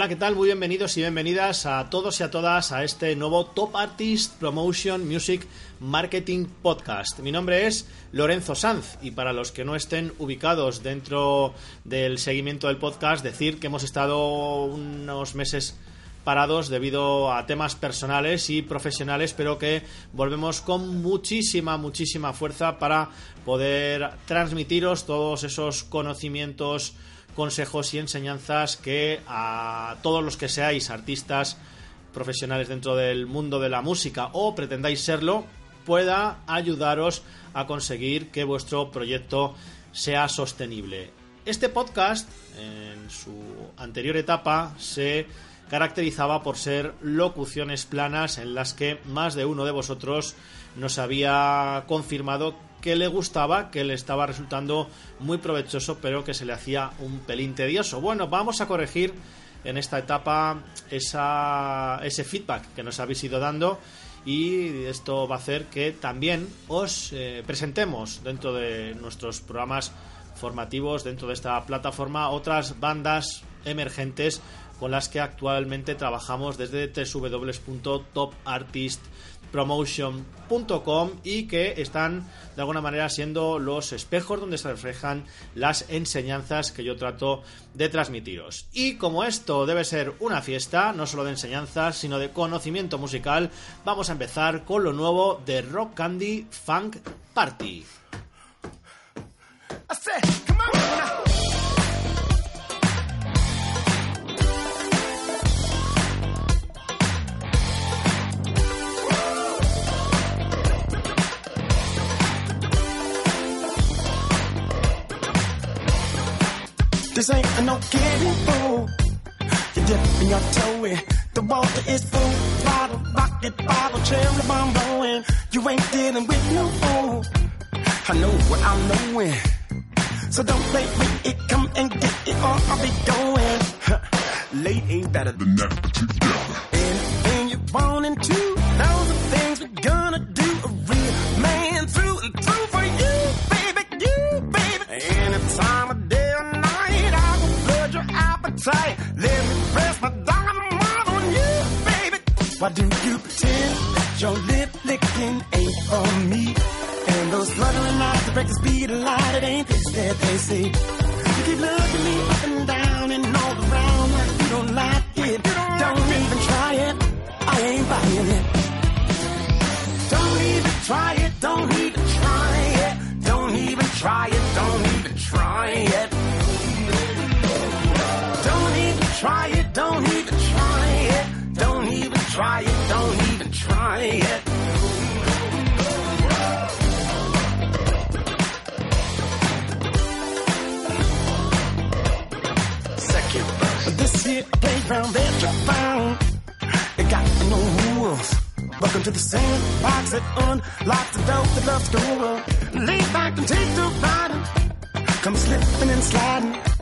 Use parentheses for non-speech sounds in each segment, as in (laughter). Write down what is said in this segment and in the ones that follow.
Hola, ¿qué tal? Muy bienvenidos y bienvenidas a todos y a todas a este nuevo Top Artist Promotion Music Marketing Podcast. Mi nombre es Lorenzo Sanz y para los que no estén ubicados dentro del seguimiento del podcast, decir que hemos estado unos meses parados debido a temas personales y profesionales, pero que volvemos con muchísima, muchísima fuerza para poder transmitiros todos esos conocimientos consejos y enseñanzas que a todos los que seáis artistas profesionales dentro del mundo de la música o pretendáis serlo, pueda ayudaros a conseguir que vuestro proyecto sea sostenible. Este podcast, en su anterior etapa, se caracterizaba por ser locuciones planas en las que más de uno de vosotros nos había confirmado que le gustaba, que le estaba resultando muy provechoso, pero que se le hacía un pelín tedioso. Bueno, vamos a corregir en esta etapa ese feedback que nos habéis ido dando y esto va a hacer que también os eh, presentemos dentro de nuestros programas formativos, dentro de esta plataforma, otras bandas emergentes con las que actualmente trabajamos desde www.topartistpromotion.com y que están de alguna manera siendo los espejos donde se reflejan las enseñanzas que yo trato de transmitiros. Y como esto debe ser una fiesta, no solo de enseñanzas, sino de conocimiento musical, vamos a empezar con lo nuevo de Rock Candy Funk Party. This ain't no kidding fool. You're dipping your toe in. The water is full. Bottle, rocket, bottle, cherry bomb blowing. You ain't dealing with no fool. I know what I'm knowing. So don't play with it. Come and get it or I'll be going. Late ain't better than never together. Anything you want and to. Those are things we're gonna do. Appetite. Let me press my dynamite on you, baby. Why do you pretend that your lip licking ain't for me? And those fluttering eyes that break the speed of light, it ain't this that they see. You keep looking me up and down and all around like you don't like it. Don't even try it. I ain't buying it. Don't even try it. Don't even try it. Don't even try it. Don't even try it. Try it. Don't even try it. Don't even try it. Don't even try it. Second verse. This here playground that you found, it got no rules. Welcome to the sandbox that unlocks the door that loves to go. Lay back and take the ride. Come slipping and sliding.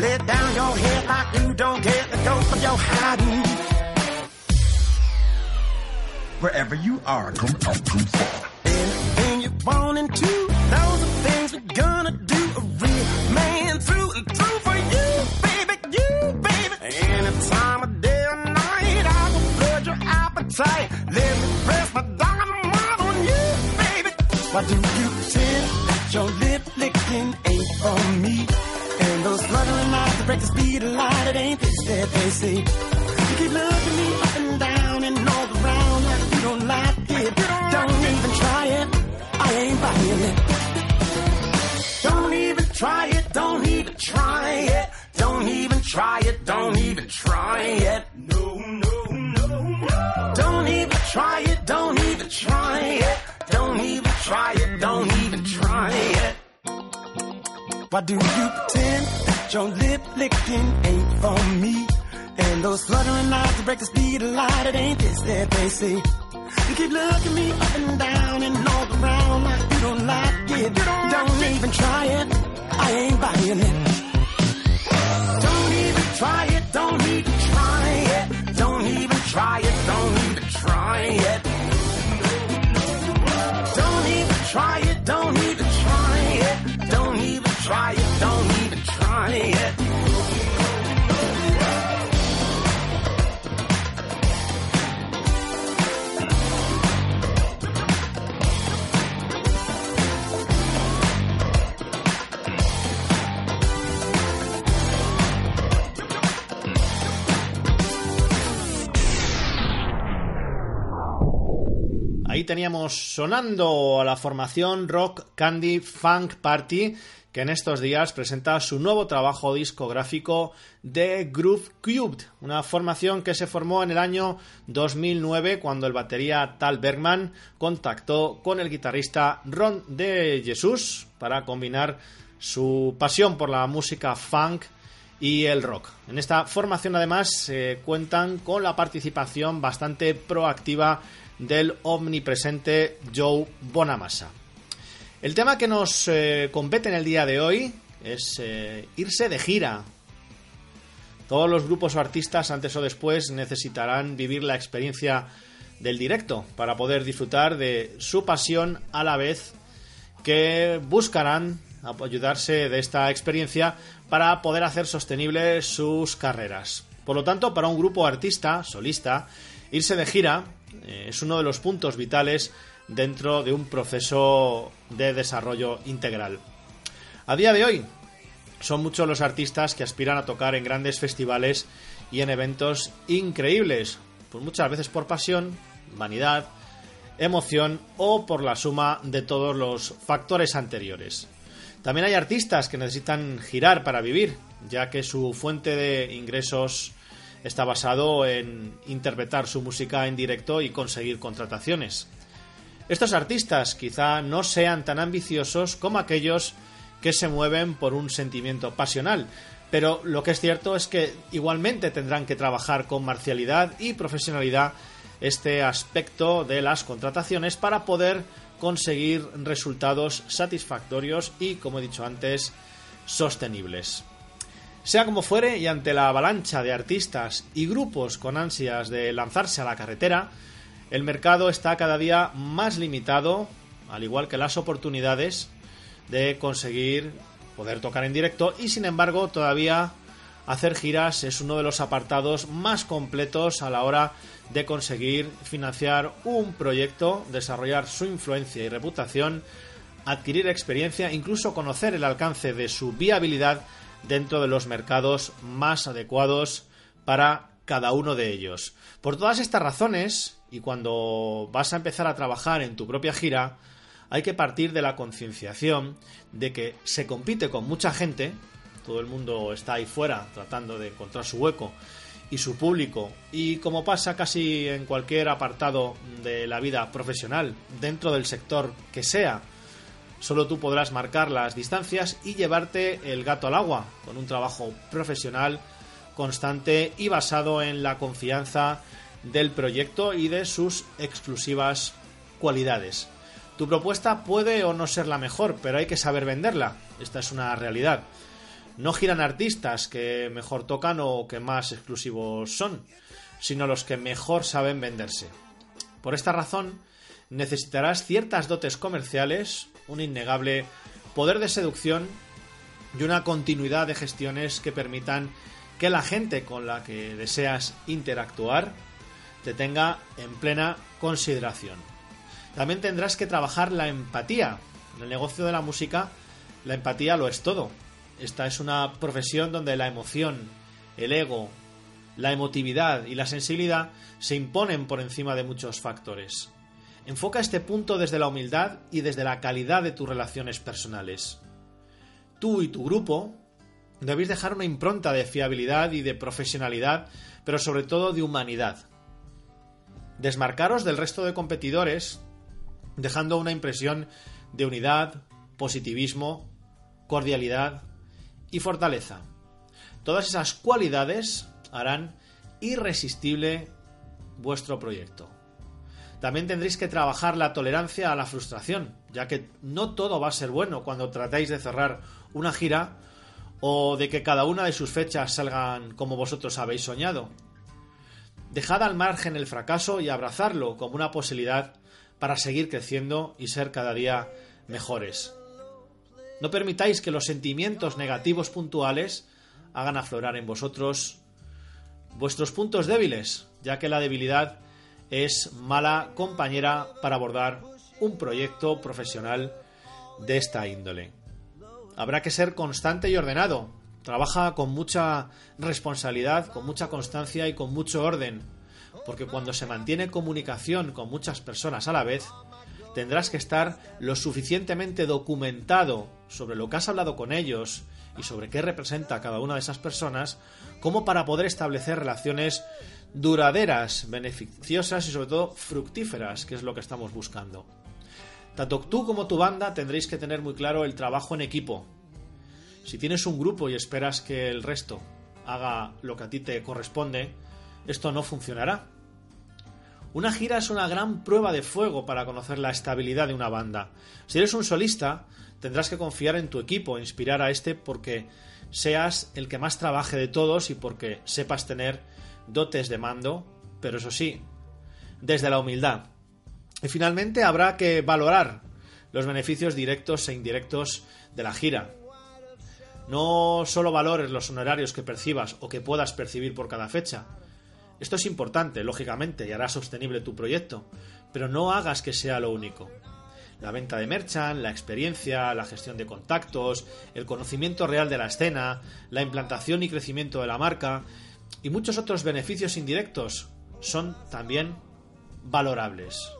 Lay down your head like you don't care. the go of your hiding. Wherever you are, come out too far. Anything you want and to. Those are things we're gonna do. A real man through and through for you, baby, you, baby. Any time of day or night, I will flood your appetite. Let me press my dynamite on you, baby. Why do you pretend that your lip licking ain't for me? Break the speed of light, it ain't this that they see. You keep looking me up and down and all around like you don't like it. Don't even try it. I ain't buying it. Don't even try it. Don't even try it. Don't even try it. Don't even try it. No, no, no, no. Don't even try it. Don't even try it. Don't even try it. Don't even try it. Why do you pretend your lip licking ain't for me? And those fluttering eyes that break the speed of light, it ain't this that they see. You keep looking me up and down and all around like you don't like it. Don't even try it. I ain't buying it. Don't even try it. Don't even try it. Don't even try it. Don't even try it. Don't even try it. Don't even try it. Don't even Ahí teníamos sonando a la formación Rock Candy Funk Party que en estos días presenta su nuevo trabajo discográfico The Groove Cubed, una formación que se formó en el año 2009 cuando el batería Tal Bergman contactó con el guitarrista Ron de Jesús para combinar su pasión por la música funk y el rock. En esta formación además eh, cuentan con la participación bastante proactiva del omnipresente Joe Bonamassa. El tema que nos eh, compete en el día de hoy es eh, irse de gira. Todos los grupos o artistas antes o después necesitarán vivir la experiencia del directo para poder disfrutar de su pasión a la vez que buscarán ayudarse de esta experiencia para poder hacer sostenibles sus carreras. Por lo tanto, para un grupo artista, solista, irse de gira eh, es uno de los puntos vitales dentro de un proceso de desarrollo integral. A día de hoy, son muchos los artistas que aspiran a tocar en grandes festivales y en eventos increíbles, pues muchas veces por pasión, vanidad, emoción o por la suma de todos los factores anteriores. También hay artistas que necesitan girar para vivir, ya que su fuente de ingresos está basado en interpretar su música en directo y conseguir contrataciones. Estos artistas quizá no sean tan ambiciosos como aquellos que se mueven por un sentimiento pasional, pero lo que es cierto es que igualmente tendrán que trabajar con marcialidad y profesionalidad este aspecto de las contrataciones para poder conseguir resultados satisfactorios y, como he dicho antes, sostenibles. Sea como fuere, y ante la avalancha de artistas y grupos con ansias de lanzarse a la carretera, el mercado está cada día más limitado, al igual que las oportunidades de conseguir poder tocar en directo y sin embargo todavía hacer giras es uno de los apartados más completos a la hora de conseguir financiar un proyecto, desarrollar su influencia y reputación, adquirir experiencia, incluso conocer el alcance de su viabilidad dentro de los mercados más adecuados para cada uno de ellos. Por todas estas razones, y cuando vas a empezar a trabajar en tu propia gira, hay que partir de la concienciación de que se compite con mucha gente, todo el mundo está ahí fuera tratando de encontrar su hueco y su público. Y como pasa casi en cualquier apartado de la vida profesional, dentro del sector que sea, solo tú podrás marcar las distancias y llevarte el gato al agua, con un trabajo profesional, constante y basado en la confianza del proyecto y de sus exclusivas cualidades. Tu propuesta puede o no ser la mejor, pero hay que saber venderla. Esta es una realidad no giran artistas que mejor tocan o que más exclusivos son, sino los que mejor saben venderse. Por esta razón, necesitarás ciertas dotes comerciales, un innegable poder de seducción y una continuidad de gestiones que permitan que la gente con la que deseas interactuar te tenga en plena consideración. También tendrás que trabajar la empatía. En el negocio de la música, la empatía lo es todo. Esta es una profesión donde la emoción, el ego, la emotividad y la sensibilidad se imponen por encima de muchos factores. Enfoca este punto desde la humildad y desde la calidad de tus relaciones personales. Tú y tu grupo debéis dejar una impronta de fiabilidad y de profesionalidad, pero sobre todo de humanidad. Desmarcaros del resto de competidores, dejando una impresión de unidad, positivismo, cordialidad y fortaleza. Todas esas cualidades harán irresistible vuestro proyecto. También tendréis que trabajar la tolerancia a la frustración, ya que no todo va a ser bueno cuando tratáis de cerrar una gira o de que cada una de sus fechas salgan como vosotros habéis soñado. Dejad al margen el fracaso y abrazarlo como una posibilidad para seguir creciendo y ser cada día mejores. No permitáis que los sentimientos negativos puntuales hagan aflorar en vosotros vuestros puntos débiles, ya que la debilidad es mala compañera para abordar un proyecto profesional de esta índole. Habrá que ser constante y ordenado. Trabaja con mucha responsabilidad, con mucha constancia y con mucho orden. porque cuando se mantiene comunicación con muchas personas a la vez, tendrás que estar lo suficientemente documentado sobre lo que has hablado con ellos y sobre qué representa cada una de esas personas, como para poder establecer relaciones duraderas, beneficiosas y sobre todo fructíferas, que es lo que estamos buscando. Tanto tú como tu banda tendréis que tener muy claro el trabajo en equipo. Si tienes un grupo y esperas que el resto haga lo que a ti te corresponde, esto no funcionará. Una gira es una gran prueba de fuego para conocer la estabilidad de una banda. Si eres un solista, tendrás que confiar en tu equipo, inspirar a este porque seas el que más trabaje de todos y porque sepas tener dotes de mando, pero eso sí, desde la humildad. Y finalmente habrá que valorar los beneficios directos e indirectos de la gira. No solo valores los honorarios que percibas o que puedas percibir por cada fecha, esto es importante, lógicamente, y hará sostenible tu proyecto, pero no hagas que sea lo único. La venta de merchant, la experiencia, la gestión de contactos, el conocimiento real de la escena, la implantación y crecimiento de la marca y muchos otros beneficios indirectos son también valorables.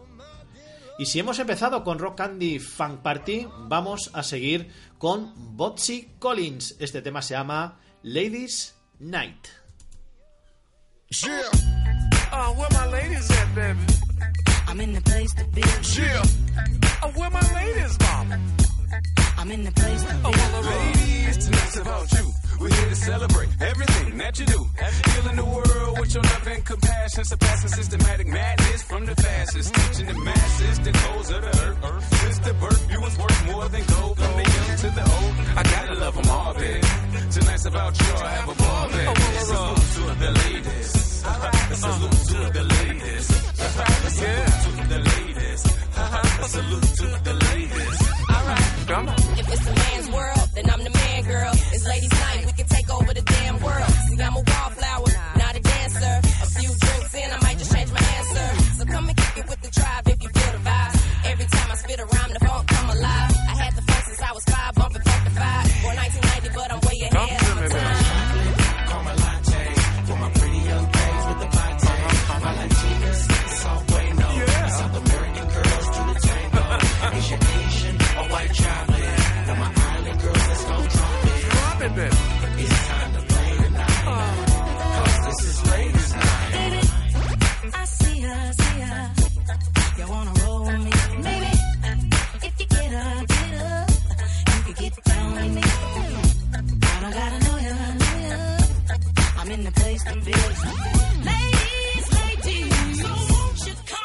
Y si hemos empezado con Rock Candy Funk Party, vamos a seguir con Botsy Collins. Este tema se llama Ladies Night. Yeah. Uh, where my ladies at, baby? I'm in the place to be. Yeah. Uh, where my ladies, mama? I'm in the place to be. Oh, well, the ladies, tonight's about you. We're here to celebrate everything that you do. Healing the world with your love and compassion. Surpassing systematic madness from the fastest. Teaching the masses the codes of the earth. Since the birth, you was worth more than gold. From the young to the old, I gotta love them all, baby. Tonight's about you, I have a ball, baby. Oh, oh well, oh. salute to the ladies. A salute to the ladies. Uh-huh. A salute to the ladies. A salute to the ladies. All right, come on. If it's a man's world, then I'm the man, girl. It's ladies' night, we can take over the damn world. See, I'm a wallflower, not a dancer. A few drinks in, I might just change my answer. So come and kick it with the tribe if you feel the vibe. Every time I spit a rhyme, the funk come alive. Place to be. Ladies, ladies,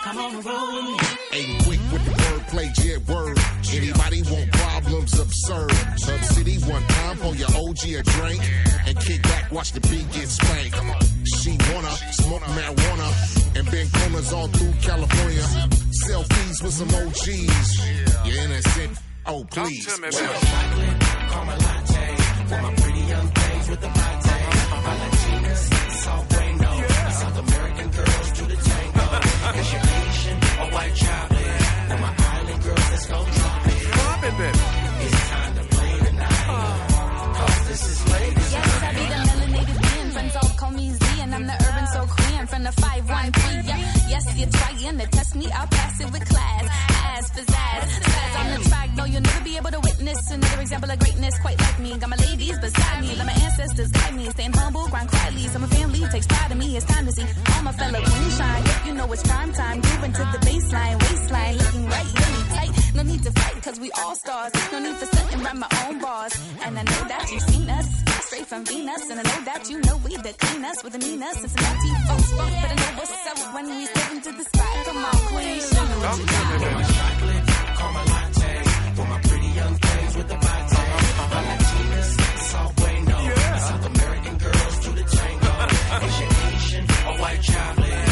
come on and roll with me. Ain't quick with the wordplay, yeah, word. Anybody want problems absurd? Hub City one time for your OG a drink and kick back, watch the beat get spanked. She wanna smoke marijuana and bend corners all through California. Selfies with some OGs. You're innocent. Oh, please. Come please. to me, baby. Drop it, baby. Yes, I be the melanated being. Friends all call me Z, and I'm the urban soul queen from the 513. Yeah, yes, you're trying to test me. I'll pass it with class. As pizzazz, spaz on the track. No, you'll never be able to witness another example of greatness quite like me. Got my ladies beside me, let my ancestors guide me. Staying humble, grind quietly. So my family takes pride in me. It's time to see all my fellow queens shine. Yep, you know it's prime time. Moving to the baseline, waistline, looking right, really tight. No need to fight, cause we all stars. No need for sitting around my own bars. And I know that you've seen us straight from Venus. And I know that you know we the cleanest with the meanest. Cincinnati folks, but I know what's up when we step into the spot. Come on, queen, chocolate, latte. For my pretty young things with the South American girls do the tango. White chocolate.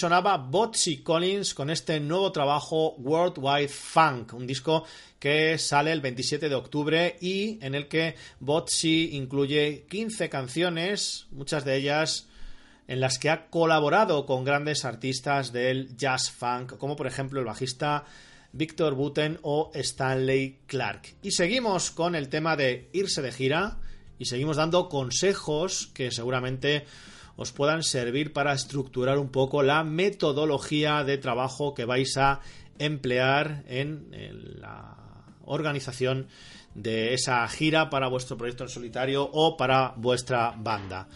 Sonaba Botsy Collins con este nuevo trabajo Worldwide Funk, un disco que sale el 27 de octubre y en el que Botsy incluye 15 canciones, muchas de ellas en las que ha colaborado con grandes artistas del jazz funk, como por ejemplo el bajista Victor Buten o Stanley Clark. Y seguimos con el tema de irse de gira y seguimos dando consejos que seguramente os puedan servir para estructurar un poco la metodología de trabajo que vais a emplear en, la organización de esa gira para vuestro proyecto en solitario o para vuestra banda.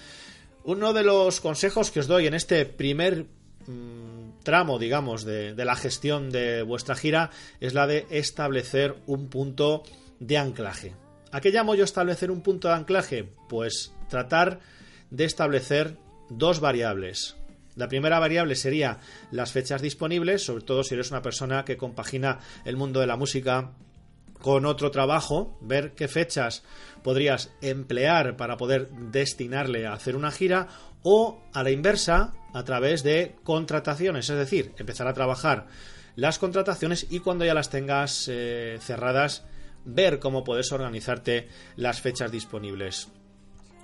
Uno de los consejos que os doy en este primer mm, tramo, digamos, de, de la gestión de vuestra gira es la de establecer un punto de anclaje. ¿A qué llamo yo establecer un punto de anclaje? Pues tratar de establecer dos variables. La primera variable sería las fechas disponibles, sobre todo si eres una persona que compagina el mundo de la música con otro trabajo, ver qué fechas podrías emplear para poder destinarle a hacer una gira o a la inversa a través de contrataciones, es decir, empezar a trabajar las contrataciones y cuando ya las tengas eh, cerradas ver cómo puedes organizarte las fechas disponibles.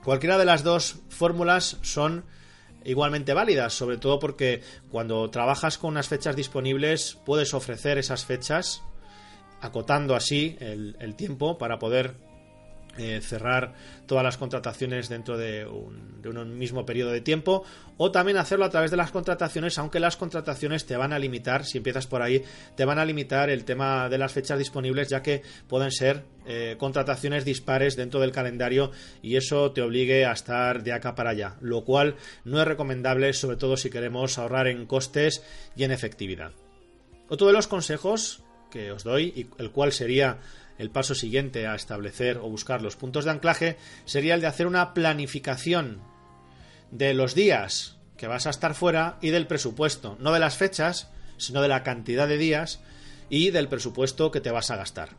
Cualquiera de las dos fórmulas son igualmente válidas, sobre todo porque cuando trabajas con unas fechas disponibles puedes ofrecer esas fechas acotando así el, el tiempo para poder eh, cerrar todas las contrataciones dentro de un, mismo periodo de tiempo o también hacerlo a través de las contrataciones aunque las contrataciones te van a limitar si empiezas por ahí te van a limitar el tema de las fechas disponibles ya que pueden ser eh, contrataciones dispares dentro del calendario y eso te obligue a estar de acá para allá lo cual no es recomendable sobre todo si queremos ahorrar en costes y en efectividad. Otro de los consejos que os doy y el cual sería el paso siguiente a establecer o buscar los puntos de anclaje sería el de hacer una planificación de los días que vas a estar fuera y del presupuesto, no de las fechas, sino de la cantidad de días y del presupuesto que te vas a gastar.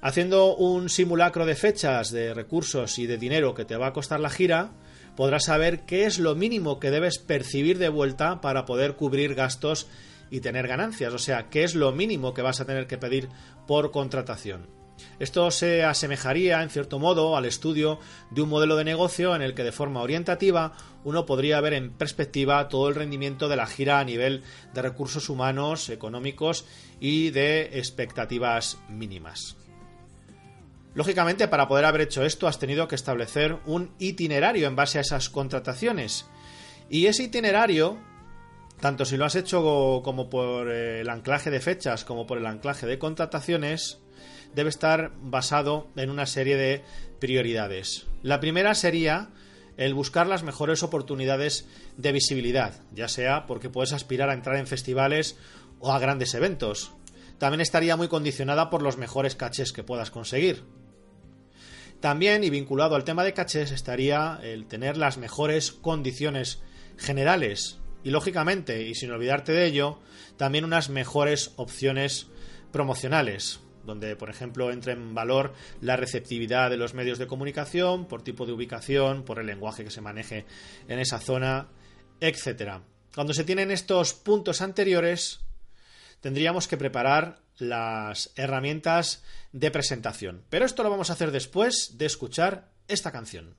Haciendo un simulacro de fechas, de recursos y de dinero que te va a costar la gira, podrás saber qué es lo mínimo que debes percibir de vuelta para poder cubrir gastos y tener ganancias, o sea, qué es lo mínimo que vas a tener que pedir por contratación. Esto se asemejaría, en cierto modo, al estudio de un modelo de negocio en el que de forma orientativa uno podría ver en perspectiva todo el rendimiento de la gira a nivel de recursos humanos, económicos y de expectativas mínimas. Lógicamente, para poder haber hecho esto, has tenido que establecer un itinerario en base a esas contrataciones. Y ese itinerario tanto si lo has hecho como por el anclaje de fechas como por el anclaje de contrataciones, debe estar basado en una serie de prioridades. La primera sería el buscar las mejores oportunidades de visibilidad, ya sea porque puedes aspirar a entrar en festivales o a grandes eventos. También estaría muy condicionada por los mejores cachés que puedas conseguir. También, y vinculado al tema de cachés, estaría el tener las mejores condiciones generales y lógicamente, y sin olvidarte de ello, también unas mejores opciones promocionales, donde por ejemplo entre en valor la receptividad de los medios de comunicación, por tipo de ubicación, por el lenguaje que se maneje en esa zona, etc. Cuando se tienen estos puntos anteriores, tendríamos que preparar las herramientas de presentación. Pero esto lo vamos a hacer después de escuchar esta canción.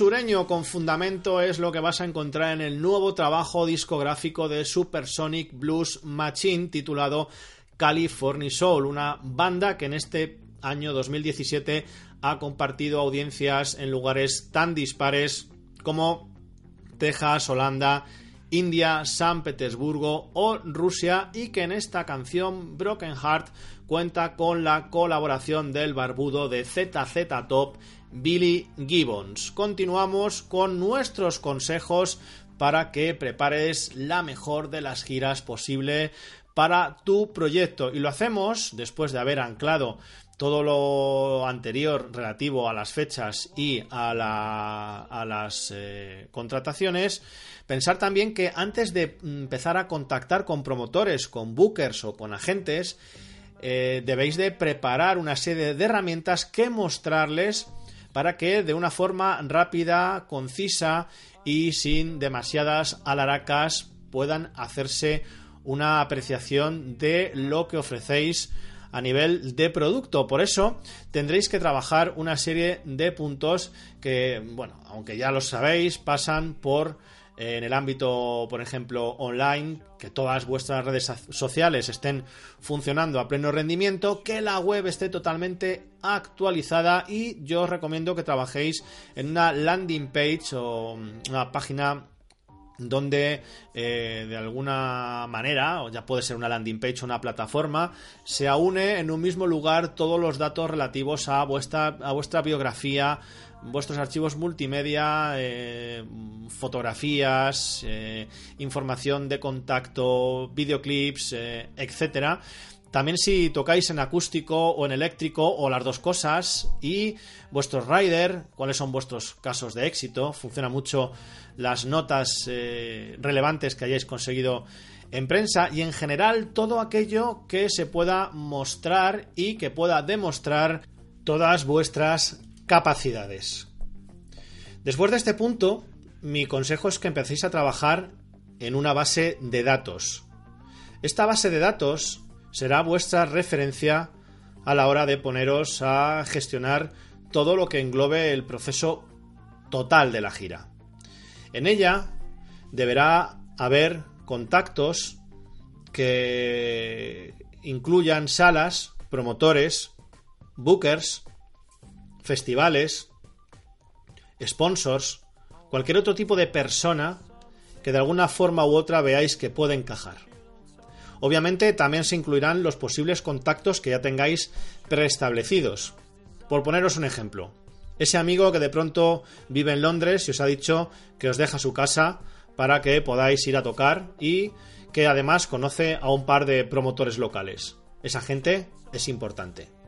Sureño con fundamento es lo que vas a encontrar en el nuevo trabajo discográfico de Supersonic Blues Machine titulado California Soul, una banda que en este año 2017 ha compartido audiencias en lugares tan dispares como Texas, Holanda, India, San Petersburgo o Rusia y que en esta canción Broken Heart cuenta con la colaboración del barbudo de ZZ Top Billy Gibbons. Continuamos con nuestros consejos para que prepares la mejor de las giras posible para tu proyecto y lo hacemos después de haber anclado todo lo anterior relativo a las fechas y a, la- a las eh, contrataciones, pensar también que antes de empezar a contactar con promotores, con bookers o con agentes, eh, debéis de preparar una serie de herramientas que mostrarles para que de una forma rápida, concisa y sin demasiadas alaracas puedan hacerse una apreciación de lo que ofrecéis a nivel de producto. Por eso tendréis que trabajar una serie de puntos que, bueno, aunque ya lo sabéis, pasan por en el ámbito, por ejemplo, online, que todas vuestras redes so- sociales estén funcionando a pleno rendimiento, que la web esté totalmente actualizada y yo os recomiendo que trabajéis en una landing page o una página donde eh, de alguna manera, o ya puede ser una landing page o una plataforma, se aúne en un mismo lugar todos los datos relativos a vuestra, a vuestra biografía, vuestros archivos multimedia, eh, fotografías, eh, información de contacto, videoclips, eh, etcétera. También si tocáis en acústico o en eléctrico o las dos cosas y vuestros rider, cuáles son vuestros casos de éxito, funciona mucho las notas eh, relevantes que hayáis conseguido en prensa y en general todo aquello que se pueda mostrar y que pueda demostrar todas vuestras capacidades. Después de este punto, mi consejo es que empecéis a trabajar en una base de datos. Esta base de datos será vuestra referencia a la hora de poneros a gestionar todo lo que englobe el proceso total de la gira. En ella deberá haber contactos que incluyan salas, promotores, bookers, festivales, sponsors, cualquier otro tipo de persona que de alguna forma u otra veáis que puede encajar. Obviamente también se incluirán los posibles contactos que ya tengáis preestablecidos. Por poneros un ejemplo, ese amigo que de pronto vive en Londres y os ha dicho que os deja su casa para que podáis ir a tocar y que además conoce a un par de promotores locales. Esa gente es importante.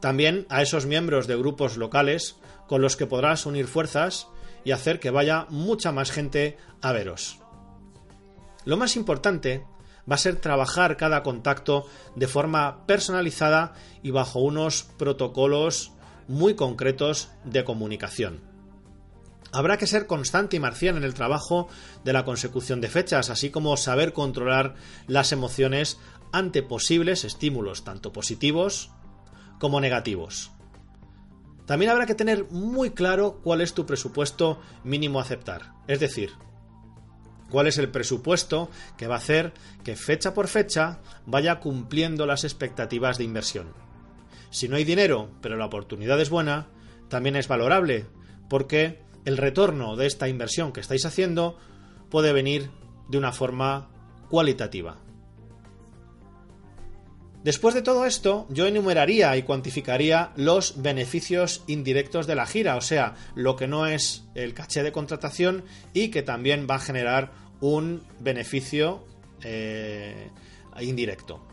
También a esos miembros de grupos locales con los que podrás unir fuerzas y hacer que vaya mucha más gente a veros. Lo más importante va a ser trabajar cada contacto de forma personalizada y bajo unos protocolos muy concretos de comunicación. Habrá que ser constante y marcial en el trabajo de la consecución de fechas, así como saber controlar las emociones ante posibles estímulos, tanto positivos como negativos. También habrá que tener muy claro cuál es tu presupuesto mínimo a aceptar, es decir, cuál es el presupuesto que va a hacer que fecha por fecha vaya cumpliendo las expectativas de inversión. Si no hay dinero, pero la oportunidad es buena, también es valorable, porque el retorno de esta inversión que estáis haciendo puede venir de una forma cualitativa. Después de todo esto, yo enumeraría y cuantificaría los beneficios indirectos de la gira, o sea, lo que no es el caché de contratación y que también va a generar un beneficio eh, indirecto.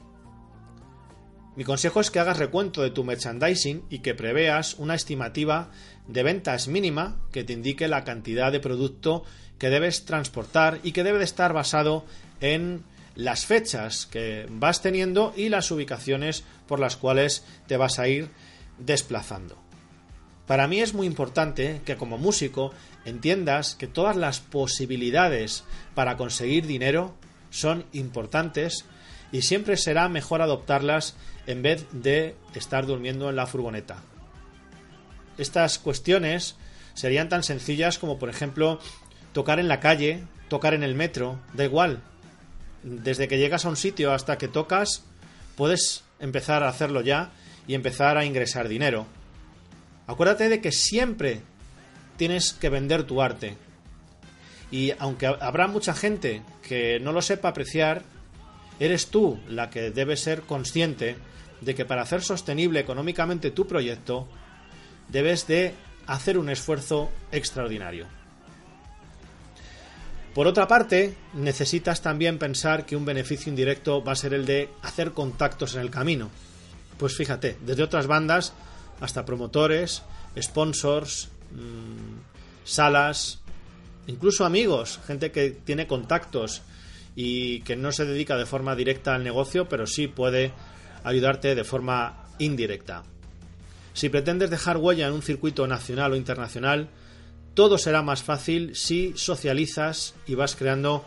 Mi consejo es que hagas recuento de tu merchandising y que preveas una estimativa de ventas mínima que te indique la cantidad de producto que debes transportar y que debe de estar basado en las fechas que vas teniendo y las ubicaciones por las cuales te vas a ir desplazando. Para mí es muy importante que como músico entiendas que todas las posibilidades para conseguir dinero son importantes y siempre será mejor adoptarlas en vez de estar durmiendo en la furgoneta. Estas cuestiones serían tan sencillas como, por ejemplo, tocar en la calle, tocar en el metro, da igual. Desde que llegas a un sitio hasta que tocas, puedes empezar a hacerlo ya y empezar a ingresar dinero. Acuérdate de que siempre tienes que vender tu arte. Y aunque habrá mucha gente que no lo sepa apreciar, eres tú la que debe ser consciente de que para hacer sostenible económicamente tu proyecto, debes de hacer un esfuerzo extraordinario. Por otra parte, necesitas también pensar que un beneficio indirecto va a ser el de hacer contactos en el camino. Pues fíjate, desde otras bandas hasta promotores, sponsors, mmm, salas, incluso amigos, gente que tiene contactos y que no se dedica de forma directa al negocio, pero sí puede ayudarte de forma indirecta. Si pretendes dejar huella en un circuito nacional o internacional, todo será más fácil si socializas y vas creando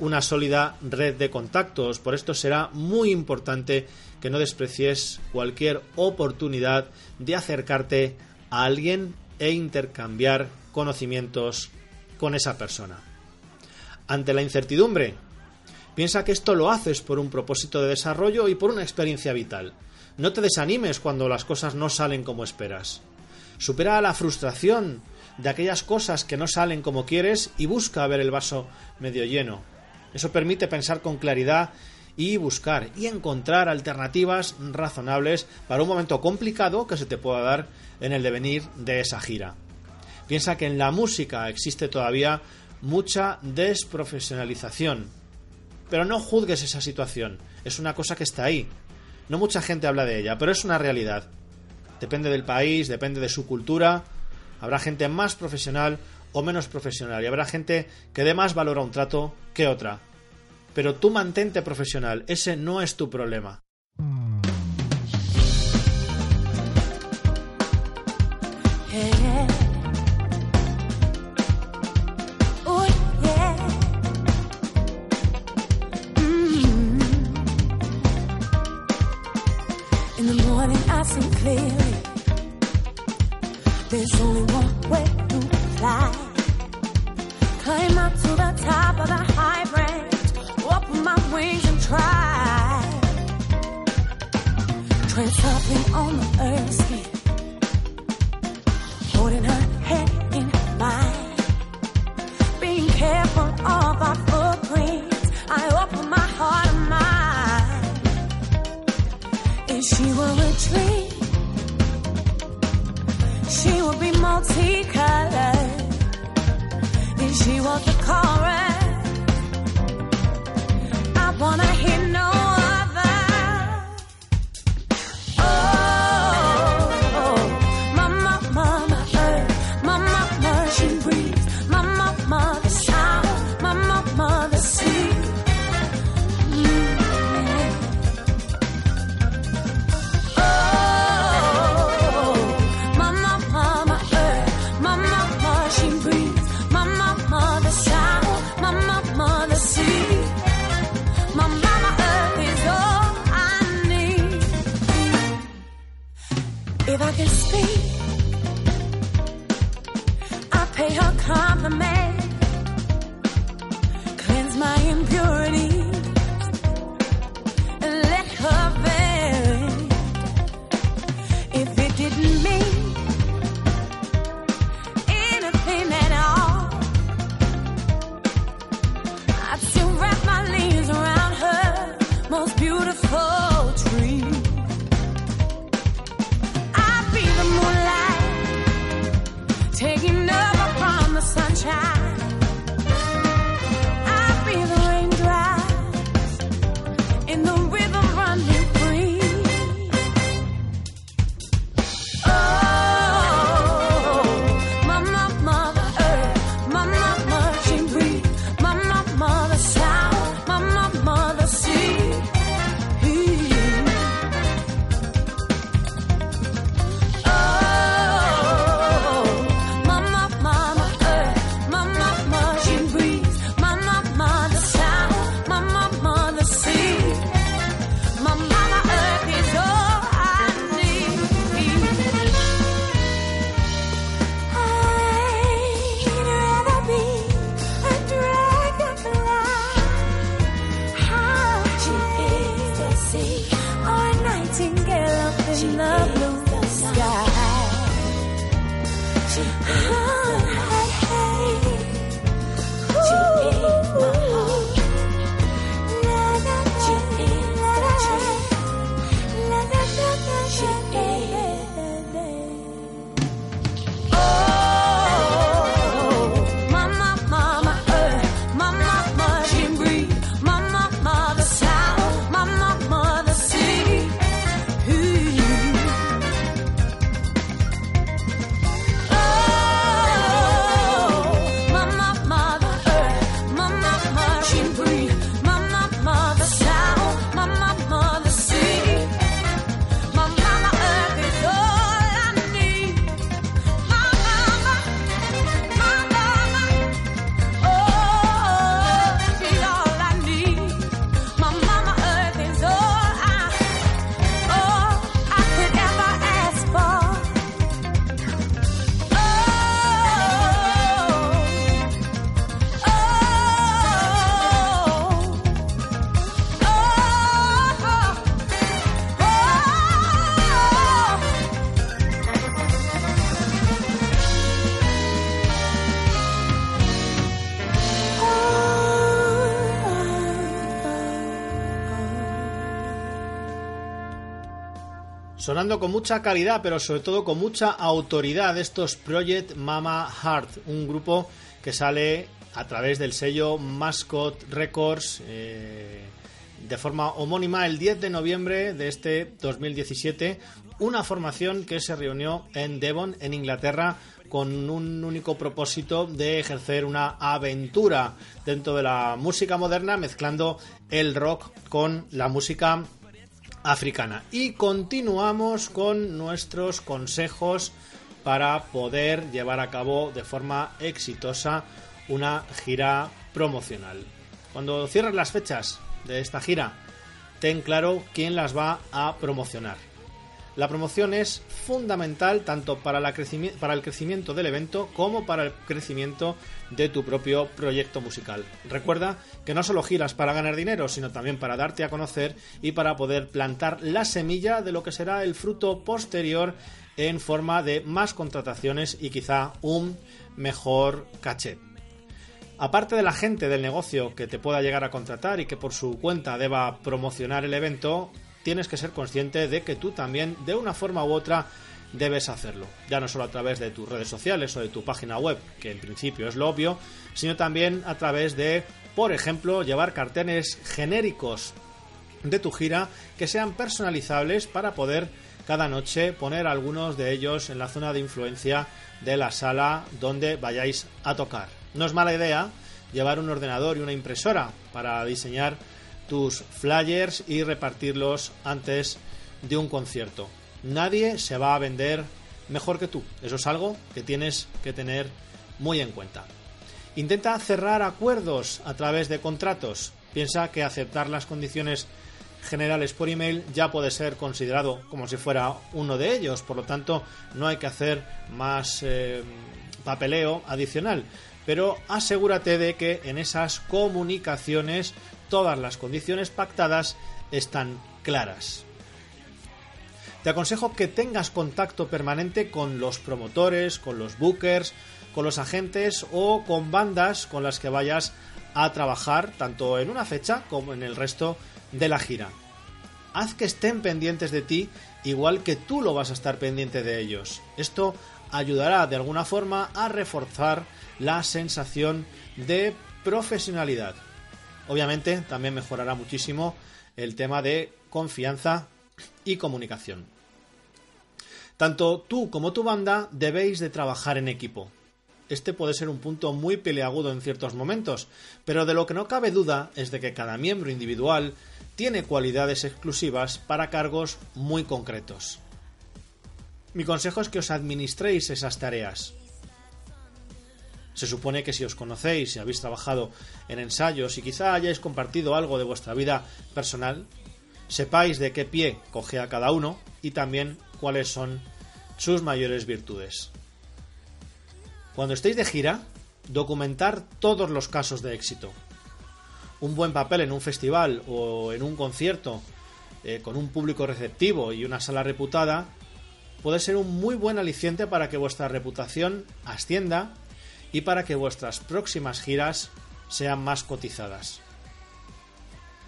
una sólida red de contactos. Por esto será muy importante que no desprecies cualquier oportunidad de acercarte a alguien e intercambiar conocimientos con esa persona. Ante la incertidumbre, piensa que esto lo haces por un propósito de desarrollo y por una experiencia vital. No te desanimes cuando las cosas no salen como esperas. Supera la frustración de aquellas cosas que no salen como quieres y busca ver el vaso medio lleno. Eso permite pensar con claridad y buscar y encontrar alternativas razonables para un momento complicado que se te pueda dar en el devenir de esa gira. Piensa que en la música existe todavía mucha desprofesionalización, pero no juzgues esa situación, es una cosa que está ahí. No mucha gente habla de ella, pero es una realidad. Depende del país, depende de su cultura, habrá gente más profesional o menos profesional y habrá gente que dé más valor a un trato que otra. Pero tú mantente profesional, ese no es tu problema. There's only one way to fly. Climb up to the top of the high branch. Open my wings and try. Tread softly on the earth's skin multicolored. If she was the chorus, Sonando con mucha calidad, pero sobre todo con mucha autoridad, estos Project Mama Heart, un grupo que sale a través del sello Mascot Records eh, de forma homónima el 10 de noviembre de este 2017, una formación que se reunió en Devon, en Inglaterra, con un único propósito de ejercer una aventura dentro de la música moderna, mezclando el rock con la música africana. Y continuamos con nuestros consejos para poder llevar a cabo de forma exitosa una gira promocional. Cuando cierres las fechas de esta gira, ten claro quién las va a promocionar. La promoción es fundamental tanto para, el crecimiento del evento como para el crecimiento de tu propio proyecto musical. Recuerda que no solo giras para ganar dinero, sino también para darte a conocer y para poder plantar la semilla de lo que será el fruto posterior en forma de más contrataciones y quizá un mejor caché. Aparte de la gente del negocio que te pueda llegar a contratar y que por su cuenta deba promocionar el evento, tienes que ser consciente de que tú también, de una forma u otra, debes hacerlo. Ya no solo a través de tus redes sociales o de tu página web, que en principio es lo obvio, sino también a través de, por ejemplo, llevar carteles genéricos de tu gira que sean personalizables para poder cada noche poner algunos de ellos en la zona de influencia de la sala donde vayáis a tocar. No es mala idea llevar un ordenador y una impresora para diseñar tus flyers y repartirlos antes de un concierto. Nadie se va a vender mejor que tú. Eso es algo que tienes que tener muy en cuenta. Intenta cerrar acuerdos a través de contratos. Piensa que aceptar las condiciones generales por email ya puede ser considerado como si fuera uno de ellos. Por lo tanto, no hay que hacer más eh, papeleo adicional. Pero asegúrate de que en esas comunicaciones todas las condiciones pactadas están claras. Te aconsejo que tengas contacto permanente con los promotores, con los bookers, con los agentes o con bandas con las que vayas a trabajar tanto en una fecha como en el resto de la gira. Haz que estén pendientes de ti igual que tú lo vas a estar pendiente de ellos. Esto ayudará de alguna forma a reforzar la sensación de profesionalidad. Obviamente también mejorará muchísimo el tema de confianza y comunicación. Tanto tú como tu banda debéis de trabajar en equipo. Este puede ser un punto muy peleagudo en ciertos momentos, pero de lo que no cabe duda es de que cada miembro individual tiene cualidades exclusivas para cargos muy concretos. Mi consejo es que os administréis esas tareas. Se supone que si os conocéis y habéis trabajado en ensayos y quizá hayáis compartido algo de vuestra vida personal, sepáis de qué pie coge a cada uno y también cuáles son sus mayores virtudes. Cuando estéis de gira, documentar todos los casos de éxito. Un buen papel en un festival o en un concierto eh, con un público receptivo y una sala reputada, puede ser un muy buen aliciente para que vuestra reputación ascienda y para que vuestras próximas giras sean más cotizadas.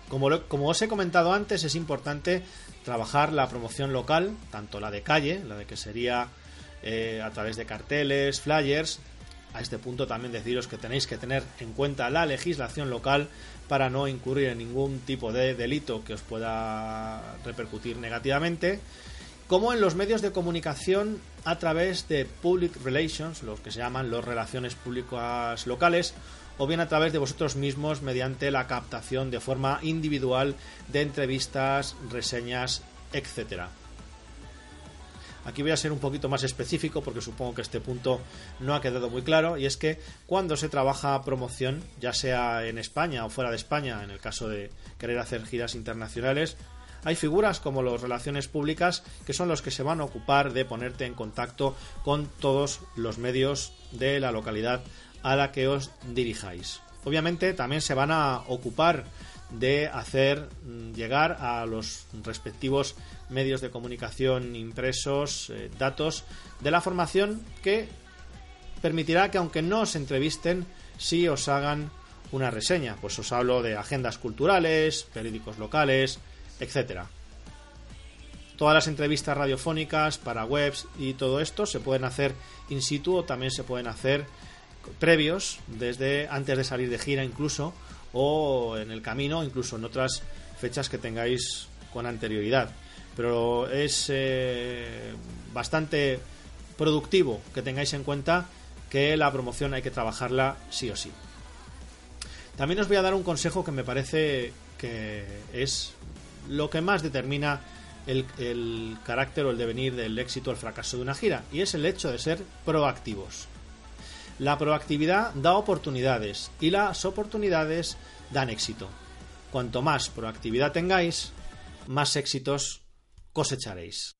Como, como os he comentado antes, es importante trabajar la promoción local, tanto la de calle, la de que sería eh, a través de carteles, flyers. A este punto también deciros que tenéis que tener en cuenta la legislación local para no incurrir en ningún tipo de delito que os pueda repercutir negativamente como en los medios de comunicación a través de public relations, los que se llaman las relaciones públicas locales, o bien a través de vosotros mismos mediante la captación de forma individual de entrevistas, reseñas, etcétera. Aquí voy a ser un poquito más específico porque supongo que este punto no ha quedado muy claro y es que cuando se trabaja promoción, ya sea en España o fuera de España, en el caso de querer hacer giras internacionales, hay figuras como los relaciones públicas que son los que se van a ocupar de ponerte en contacto con todos los medios de la localidad a la que os dirijáis. Obviamente también se van a ocupar de hacer mm, llegar a los respectivos medios de comunicación impresos eh, datos de la formación que permitirá que aunque no os entrevisten, sí os hagan una reseña. Pues os hablo de agendas culturales, periódicos locales, etcétera. Todas las entrevistas radiofónicas para webs y todo esto se pueden hacer in situ o también se pueden hacer previos, desde antes de salir de gira incluso, o en el camino, incluso en otras fechas que tengáis con anterioridad. Pero es eh, bastante productivo que tengáis en cuenta que la promoción hay que trabajarla sí o sí. También os voy a dar un consejo que me parece que es lo que más determina el, carácter o el devenir del éxito o el fracaso de una gira, y es el hecho de ser proactivos. La proactividad da oportunidades y las oportunidades dan éxito. Cuanto más proactividad tengáis, más éxitos cosecharéis.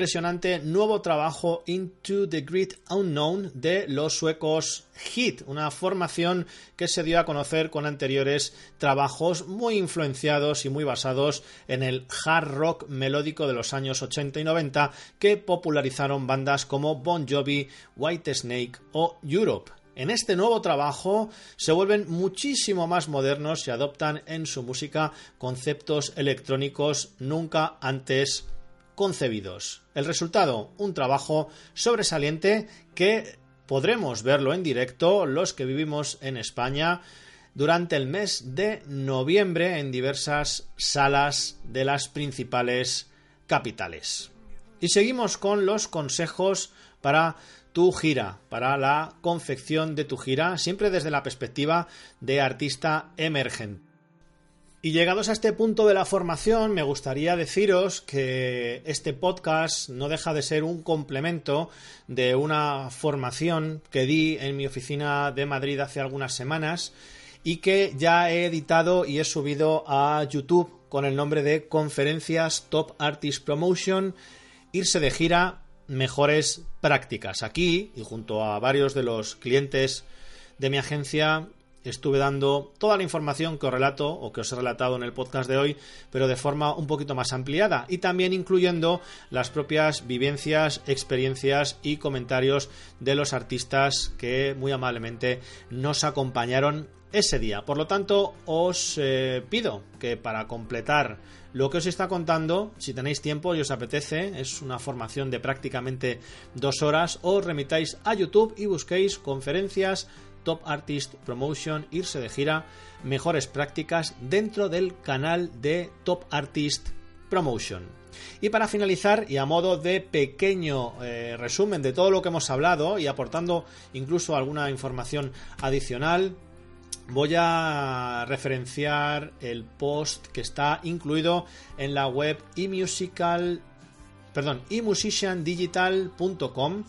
Impresionante nuevo trabajo Into the Great Unknown de los suecos Hit, una formación que se dio a conocer con anteriores trabajos muy influenciados y muy basados en el hard rock melódico de los años 80 y 90 que popularizaron bandas como Bon Jovi, White Snake o Europe. En este nuevo trabajo se vuelven muchísimo más modernos y adoptan en su música conceptos electrónicos nunca antes concebidos. El resultado, un trabajo sobresaliente que podremos verlo en directo los que vivimos en España durante el mes de noviembre en diversas salas de las principales capitales. Y seguimos con los consejos para tu gira, para la confección de tu gira, siempre desde la perspectiva de artista emergente. Y llegados a este punto de la formación, me gustaría deciros que este podcast no deja de ser un complemento de una formación que di en mi oficina de Madrid hace algunas semanas y que ya he editado y he subido a YouTube con el nombre de Conferencias Top Artist Promotion, irse de gira, mejores prácticas. Aquí, y junto a varios de los clientes de mi agencia, estuve dando toda la información que os relato o que os he relatado en el podcast de hoy, pero de forma un poquito más ampliada y también incluyendo las propias vivencias, experiencias y comentarios de los artistas que muy amablemente nos acompañaron ese día. Por lo tanto, os eh, pido que para completar lo que os está contando, si tenéis tiempo y os apetece, es una formación de prácticamente dos horas, os remitáis a YouTube y busquéis conferencias Top Artist Promotion, irse de gira, mejores prácticas dentro del canal de Top Artist Promotion. Y para finalizar, y a modo de pequeño eh, resumen de todo lo que hemos hablado y aportando incluso alguna información adicional, voy a referenciar el post que está incluido en la web emusical, perdón, emusiciandigital.com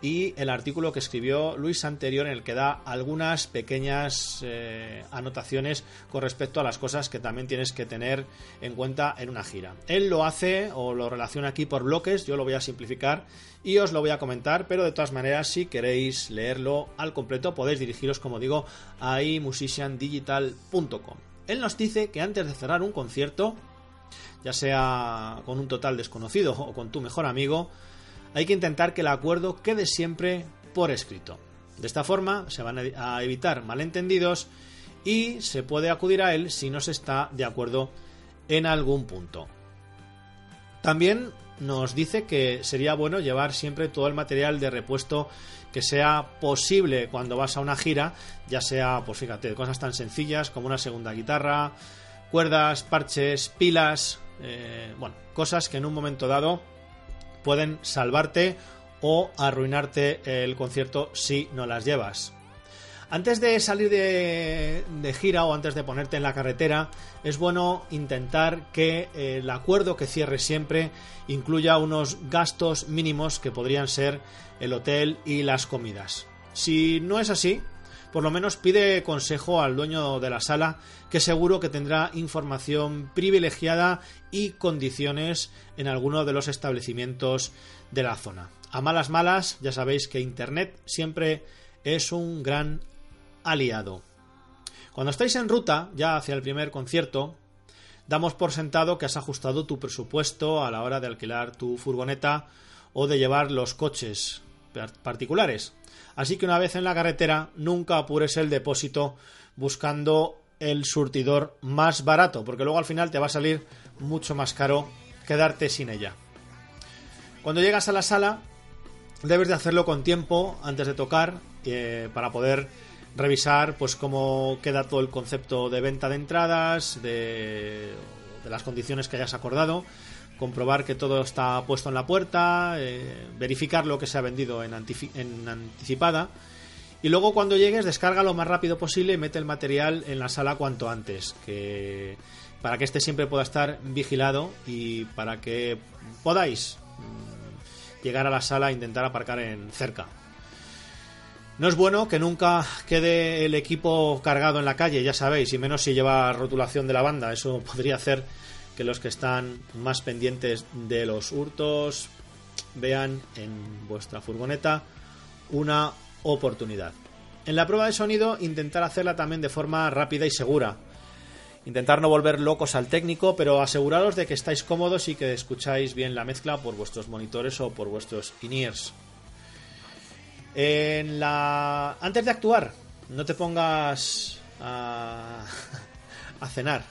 y el artículo que escribió Luis anterior en el que da algunas pequeñas eh, anotaciones con respecto a las cosas que también tienes que tener en cuenta en una gira. Él lo hace o lo relaciona aquí por bloques, yo lo voy a simplificar y os lo voy a comentar, pero de todas maneras si queréis leerlo al completo podéis dirigiros como digo a imusiciandigital.com. Él nos dice que antes de cerrar un concierto, ya sea con un total desconocido o con tu mejor amigo, hay que intentar que el acuerdo quede siempre por escrito. De esta forma se van a evitar malentendidos y se puede acudir a él si no se está de acuerdo en algún punto. También nos dice que sería bueno llevar siempre todo el material de repuesto que sea posible cuando vas a una gira, ya sea, pues fíjate, cosas tan sencillas como una segunda guitarra, cuerdas, parches, pilas, eh, bueno, cosas que en un momento dado pueden salvarte o arruinarte el concierto si no las llevas. Antes de salir de, gira o antes de ponerte en la carretera, es bueno intentar que el acuerdo que cierres siempre incluya unos gastos mínimos que podrían ser el hotel y las comidas. Si no es así, por lo menos pide consejo al dueño de la sala, que seguro que tendrá información privilegiada y condiciones en alguno de los establecimientos de la zona. A malas malas, ya sabéis que Internet siempre es un gran aliado. Cuando estáis en ruta, ya hacia el primer concierto, damos por sentado que has ajustado tu presupuesto a la hora de alquilar tu furgoneta o de llevar los coches particulares. Así que una vez en la carretera, nunca apures el depósito buscando el surtidor más barato, porque luego al final te va a salir mucho más caro quedarte sin ella. Cuando llegas a la sala, debes de hacerlo con tiempo antes de tocar eh, para poder revisar pues cómo queda todo el concepto de venta de entradas, de, de las condiciones que hayas acordado, comprobar que todo está puesto en la puerta, eh, verificar lo que se ha vendido en, en anticipada y luego cuando llegues descarga lo más rápido posible y mete el material en la sala cuanto antes, que para que este siempre pueda estar vigilado y para que podáis mm, llegar a la sala e intentar aparcar en cerca. No es bueno que nunca quede el equipo cargado en la calle, ya sabéis, y menos si lleva rotulación de la banda. Eso podría hacer que los que están más pendientes de los hurtos vean en vuestra furgoneta una oportunidad. En la prueba de sonido, intentar hacerla también de forma rápida y segura. Intentar no volver locos al técnico, pero aseguraros de que estáis cómodos y que escucháis bien la mezcla por vuestros monitores o por vuestros in-ears. En la... Antes de actuar, no te pongas a, (laughs) a cenar.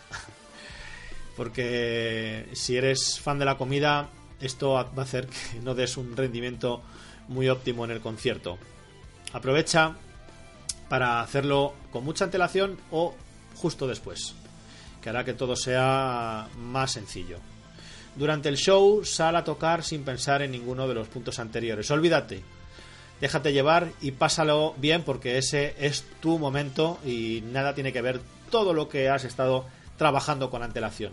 Porque si eres fan de la comida, esto va a hacer que (laughs) no des un rendimiento muy óptimo en el concierto. Aprovecha para hacerlo con mucha antelación o justo después, que hará que todo sea más sencillo. Durante el show, sal a tocar sin pensar en ninguno de los puntos anteriores. Olvídate, déjate llevar y pásalo bien porque ese es tu momento y nada tiene que ver todo lo que has estado trabajando con antelación.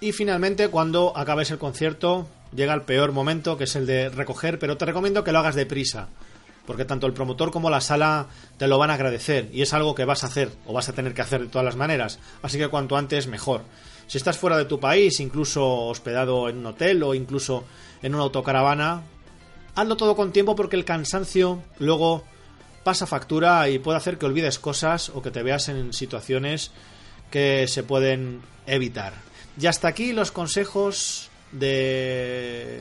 Y finalmente, cuando acabes el concierto, llega el peor momento, que es el de recoger, pero te recomiendo que lo hagas deprisa, porque tanto el promotor como la sala te lo van a agradecer y es algo que vas a hacer o vas a tener que hacer de todas las maneras, así que cuanto antes mejor. Si estás fuera de tu país, incluso hospedado en un hotel o incluso en una autocaravana, hazlo todo con tiempo porque el cansancio luego pasa factura y puede hacer que olvides cosas o que te veas en situaciones que se pueden evitar. Y hasta aquí los consejos de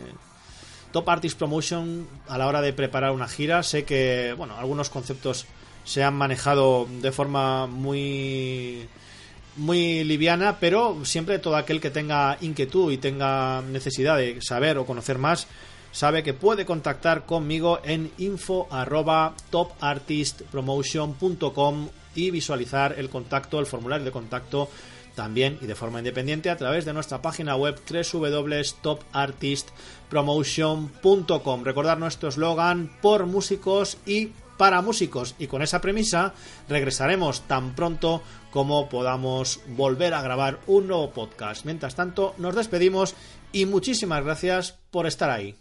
Top Artist Promotion a la hora de preparar una gira. Sé que, bueno, algunos conceptos se han manejado de forma muy muy liviana, pero siempre todo aquel que tenga inquietud y tenga necesidad de saber o conocer más, sabe que puede contactar conmigo en info y visualizar el contacto, el formulario de contacto también y de forma independiente a través de nuestra página web www.topartistpromotion.com. Recordar nuestro eslogan por músicos y para músicos y con esa premisa regresaremos tan pronto como podamos volver a grabar un nuevo podcast. Mientras tanto, nos despedimos y muchísimas gracias por estar ahí.